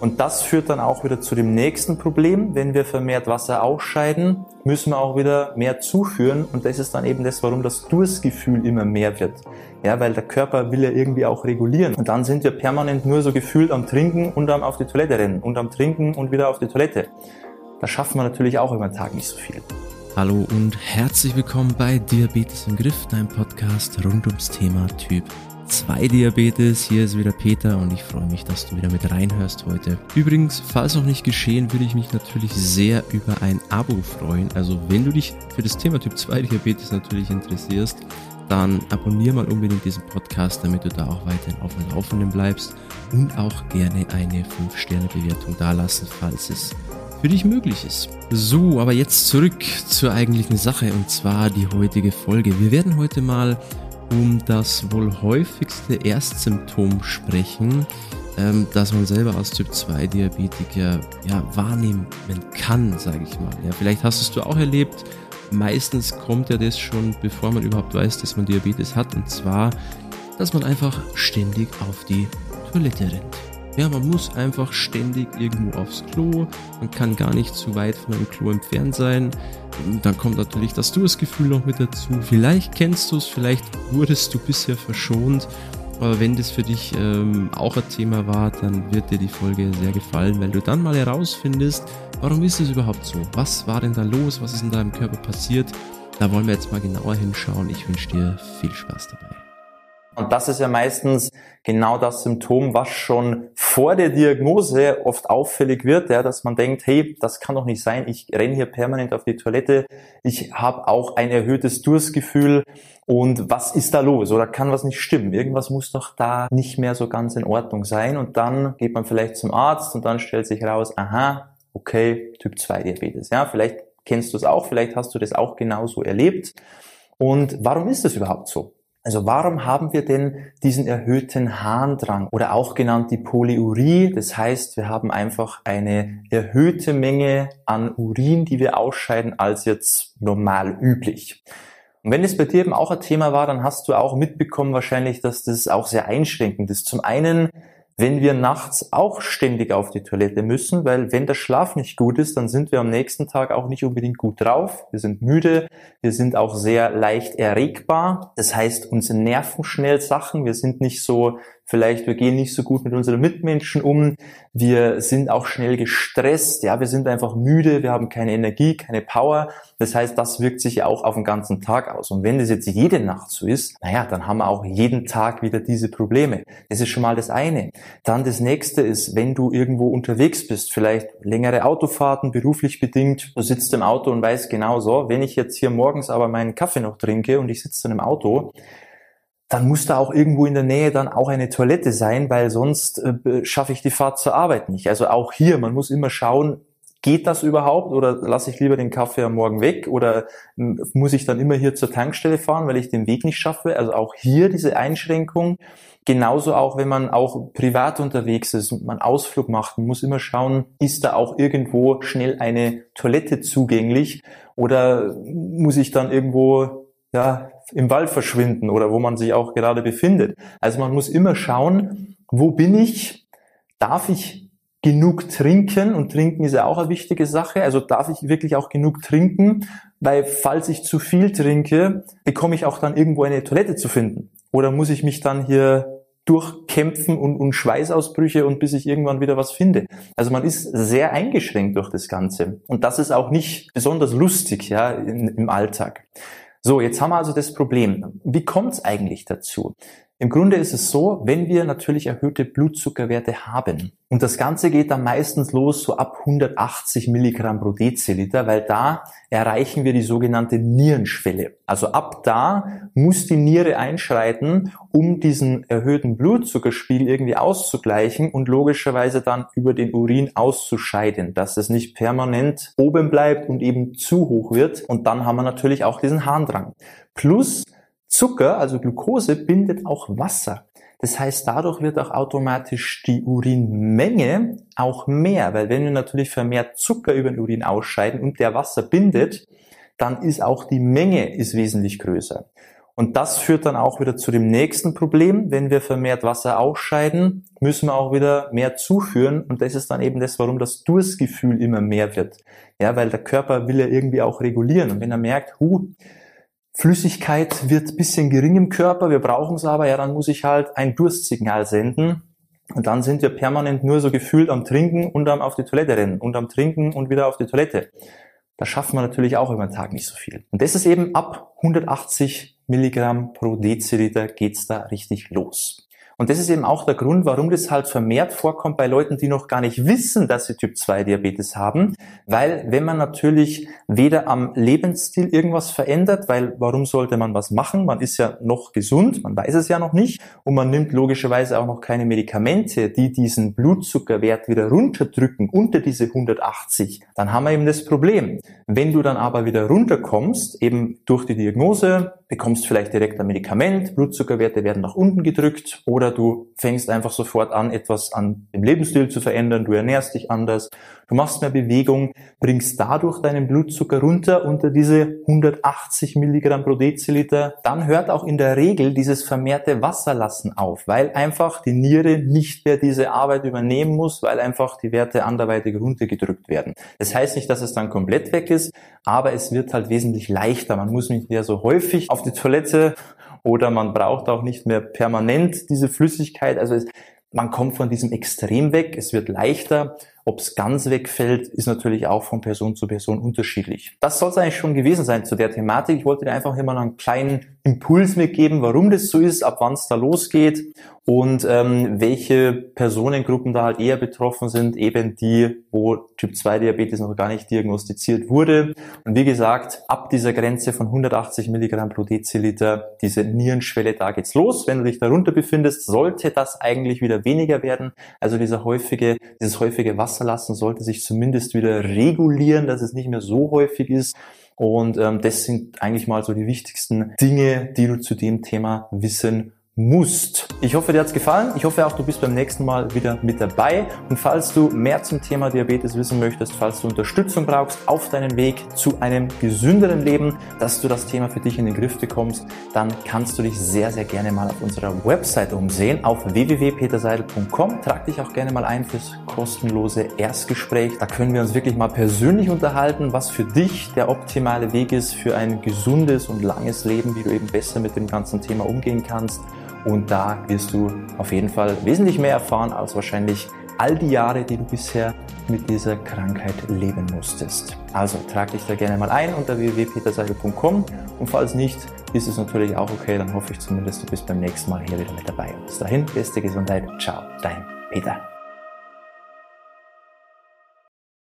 Und das führt dann auch wieder zu dem nächsten Problem. Wenn wir vermehrt Wasser ausscheiden, müssen wir auch wieder mehr zuführen. Und das ist dann eben das, warum das Durstgefühl immer mehr wird. Ja, weil der Körper will ja irgendwie auch regulieren. Und dann sind wir permanent nur so gefühlt am Trinken und am auf die Toilette rennen und am Trinken und wieder auf die Toilette. Da schaffen wir natürlich auch über den Tag nicht so viel. Hallo und herzlich willkommen bei Diabetes im Griff, dein Podcast rund ums Thema Typ 2 Diabetes. Hier ist wieder Peter und ich freue mich, dass du wieder mit reinhörst heute. Übrigens, falls noch nicht geschehen, würde ich mich natürlich sehr über ein Abo freuen. Also wenn du dich für das Thema Typ 2 Diabetes natürlich interessierst, dann abonniere mal unbedingt diesen Podcast, damit du da auch weiterhin auf dem Laufenden bleibst und auch gerne eine 5-Sterne-Bewertung dalassen, falls es für dich möglich ist. So, aber jetzt zurück zur eigentlichen Sache und zwar die heutige Folge. Wir werden heute mal um das wohl häufigste Erstsymptom sprechen, ähm, das man selber als Typ 2 Diabetiker ja, wahrnehmen kann, sage ich mal. Ja, vielleicht hast es du auch erlebt. Meistens kommt ja das schon, bevor man überhaupt weiß, dass man Diabetes hat. Und zwar, dass man einfach ständig auf die Toilette rennt. Ja, man muss einfach ständig irgendwo aufs Klo. Man kann gar nicht zu weit von einem Klo entfernt sein. Dann kommt natürlich das Durstgefühl noch mit dazu. Vielleicht kennst du es, vielleicht wurdest du bisher verschont. Aber wenn das für dich ähm, auch ein Thema war, dann wird dir die Folge sehr gefallen, weil du dann mal herausfindest, warum ist es überhaupt so? Was war denn da los? Was ist in deinem Körper passiert? Da wollen wir jetzt mal genauer hinschauen. Ich wünsche dir viel Spaß dabei. Und das ist ja meistens genau das Symptom, was schon vor der Diagnose oft auffällig wird, ja, dass man denkt, hey, das kann doch nicht sein, ich renne hier permanent auf die Toilette, ich habe auch ein erhöhtes Durstgefühl und was ist da los oder kann was nicht stimmen? Irgendwas muss doch da nicht mehr so ganz in Ordnung sein und dann geht man vielleicht zum Arzt und dann stellt sich raus, aha, okay, Typ 2 Diabetes. Ja, vielleicht kennst du es auch, vielleicht hast du das auch genauso erlebt. Und warum ist das überhaupt so? Also warum haben wir denn diesen erhöhten Harndrang oder auch genannt die Polyurie? Das heißt, wir haben einfach eine erhöhte Menge an Urin, die wir ausscheiden, als jetzt normal üblich. Und wenn es bei dir eben auch ein Thema war, dann hast du auch mitbekommen wahrscheinlich, dass das auch sehr einschränkend ist. Zum einen wenn wir nachts auch ständig auf die Toilette müssen, weil wenn der Schlaf nicht gut ist, dann sind wir am nächsten Tag auch nicht unbedingt gut drauf. Wir sind müde, wir sind auch sehr leicht erregbar. Das heißt, uns nerven schnell Sachen. Wir sind nicht so vielleicht wir gehen nicht so gut mit unseren Mitmenschen um, wir sind auch schnell gestresst, ja, wir sind einfach müde, wir haben keine Energie, keine Power. Das heißt, das wirkt sich ja auch auf den ganzen Tag aus. Und wenn das jetzt jede Nacht so ist, naja, dann haben wir auch jeden Tag wieder diese Probleme. Das ist schon mal das eine. Dann das nächste ist, wenn du irgendwo unterwegs bist, vielleicht längere Autofahrten, beruflich bedingt, du sitzt im Auto und weißt genau so, wenn ich jetzt hier morgens aber meinen Kaffee noch trinke und ich sitze dann im Auto, dann muss da auch irgendwo in der Nähe dann auch eine Toilette sein, weil sonst äh, schaffe ich die Fahrt zur Arbeit nicht. Also auch hier, man muss immer schauen, geht das überhaupt oder lasse ich lieber den Kaffee am Morgen weg oder muss ich dann immer hier zur Tankstelle fahren, weil ich den Weg nicht schaffe? Also auch hier diese Einschränkung. Genauso auch, wenn man auch privat unterwegs ist und man Ausflug macht, man muss immer schauen, ist da auch irgendwo schnell eine Toilette zugänglich oder muss ich dann irgendwo ja, im Wald verschwinden oder wo man sich auch gerade befindet. Also man muss immer schauen, wo bin ich? Darf ich genug trinken? Und trinken ist ja auch eine wichtige Sache. Also darf ich wirklich auch genug trinken? Weil falls ich zu viel trinke, bekomme ich auch dann irgendwo eine Toilette zu finden. Oder muss ich mich dann hier durchkämpfen und, und Schweißausbrüche und bis ich irgendwann wieder was finde. Also man ist sehr eingeschränkt durch das Ganze. Und das ist auch nicht besonders lustig, ja, in, im Alltag. So, jetzt haben wir also das Problem. Wie kommt es eigentlich dazu? Im Grunde ist es so, wenn wir natürlich erhöhte Blutzuckerwerte haben, und das Ganze geht dann meistens los so ab 180 Milligramm pro Deziliter, weil da erreichen wir die sogenannte Nierenschwelle. Also ab da muss die Niere einschreiten, um diesen erhöhten Blutzuckerspiegel irgendwie auszugleichen und logischerweise dann über den Urin auszuscheiden, dass es nicht permanent oben bleibt und eben zu hoch wird. Und dann haben wir natürlich auch diesen Harndrang. Plus Zucker, also Glucose, bindet auch Wasser. Das heißt, dadurch wird auch automatisch die Urinmenge auch mehr, weil wenn wir natürlich vermehrt Zucker über den Urin ausscheiden und der Wasser bindet, dann ist auch die Menge ist wesentlich größer. Und das führt dann auch wieder zu dem nächsten Problem. Wenn wir vermehrt Wasser ausscheiden, müssen wir auch wieder mehr zuführen. Und das ist dann eben das, warum das Durstgefühl immer mehr wird. Ja, weil der Körper will ja irgendwie auch regulieren. Und wenn er merkt, hu, Flüssigkeit wird bisschen gering im Körper, wir brauchen es aber, ja, dann muss ich halt ein Durstsignal senden. Und dann sind wir permanent nur so gefühlt am Trinken und am auf die Toilette rennen und am Trinken und wieder auf die Toilette. Da schaffen wir natürlich auch über den Tag nicht so viel. Und das ist eben ab 180 Milligramm pro Deziliter geht's da richtig los. Und das ist eben auch der Grund, warum das halt vermehrt vorkommt bei Leuten, die noch gar nicht wissen, dass sie Typ 2 Diabetes haben. Weil wenn man natürlich weder am Lebensstil irgendwas verändert, weil warum sollte man was machen? Man ist ja noch gesund, man weiß es ja noch nicht und man nimmt logischerweise auch noch keine Medikamente, die diesen Blutzuckerwert wieder runterdrücken unter diese 180. Dann haben wir eben das Problem. Wenn du dann aber wieder runterkommst, eben durch die Diagnose, bekommst vielleicht direkt ein Medikament, Blutzuckerwerte werden nach unten gedrückt oder du fängst einfach sofort an, etwas an dem Lebensstil zu verändern, du ernährst dich anders, du machst mehr Bewegung, bringst dadurch deinen Blutzucker runter unter diese 180 Milligramm pro Deziliter, dann hört auch in der Regel dieses vermehrte Wasserlassen auf, weil einfach die Niere nicht mehr diese Arbeit übernehmen muss, weil einfach die Werte anderweitig runtergedrückt werden. Das heißt nicht, dass es dann komplett weg ist, aber es wird halt wesentlich leichter. Man muss nicht mehr so häufig auf die Toilette oder man braucht auch nicht mehr permanent diese Flüssigkeit. Also es, man kommt von diesem Extrem weg, es wird leichter ob es ganz wegfällt, ist natürlich auch von Person zu Person unterschiedlich. Das soll es eigentlich schon gewesen sein zu der Thematik. Ich wollte dir einfach immer einen kleinen Impuls mitgeben, warum das so ist, ab wann es da losgeht und ähm, welche Personengruppen da halt eher betroffen sind, eben die, wo Typ 2 Diabetes noch gar nicht diagnostiziert wurde. Und wie gesagt, ab dieser Grenze von 180 Milligramm pro Deziliter, diese Nierenschwelle, da geht's los. Wenn du dich darunter befindest, sollte das eigentlich wieder weniger werden. Also dieser häufige, dieses häufige Wasser lassen, sollte sich zumindest wieder regulieren, dass es nicht mehr so häufig ist. Und ähm, das sind eigentlich mal so die wichtigsten Dinge, die du zu dem Thema wissen musst. Ich hoffe, dir hat's gefallen. Ich hoffe auch, du bist beim nächsten Mal wieder mit dabei. Und falls du mehr zum Thema Diabetes wissen möchtest, falls du Unterstützung brauchst auf deinem Weg zu einem gesünderen Leben, dass du das Thema für dich in den Griff bekommst, dann kannst du dich sehr, sehr gerne mal auf unserer Website umsehen, auf www.peterseidel.com. Trag dich auch gerne mal ein fürs kostenlose Erstgespräch. Da können wir uns wirklich mal persönlich unterhalten, was für dich der optimale Weg ist für ein gesundes und langes Leben, wie du eben besser mit dem ganzen Thema umgehen kannst. Und da wirst du auf jeden Fall wesentlich mehr erfahren als wahrscheinlich all die Jahre, die du bisher mit dieser Krankheit leben musstest. Also trag dich da gerne mal ein unter www.peterseigel.com und falls nicht, ist es natürlich auch okay, dann hoffe ich zumindest, du bist beim nächsten Mal hier wieder mit dabei. Bis dahin, beste Gesundheit, ciao, dein Peter.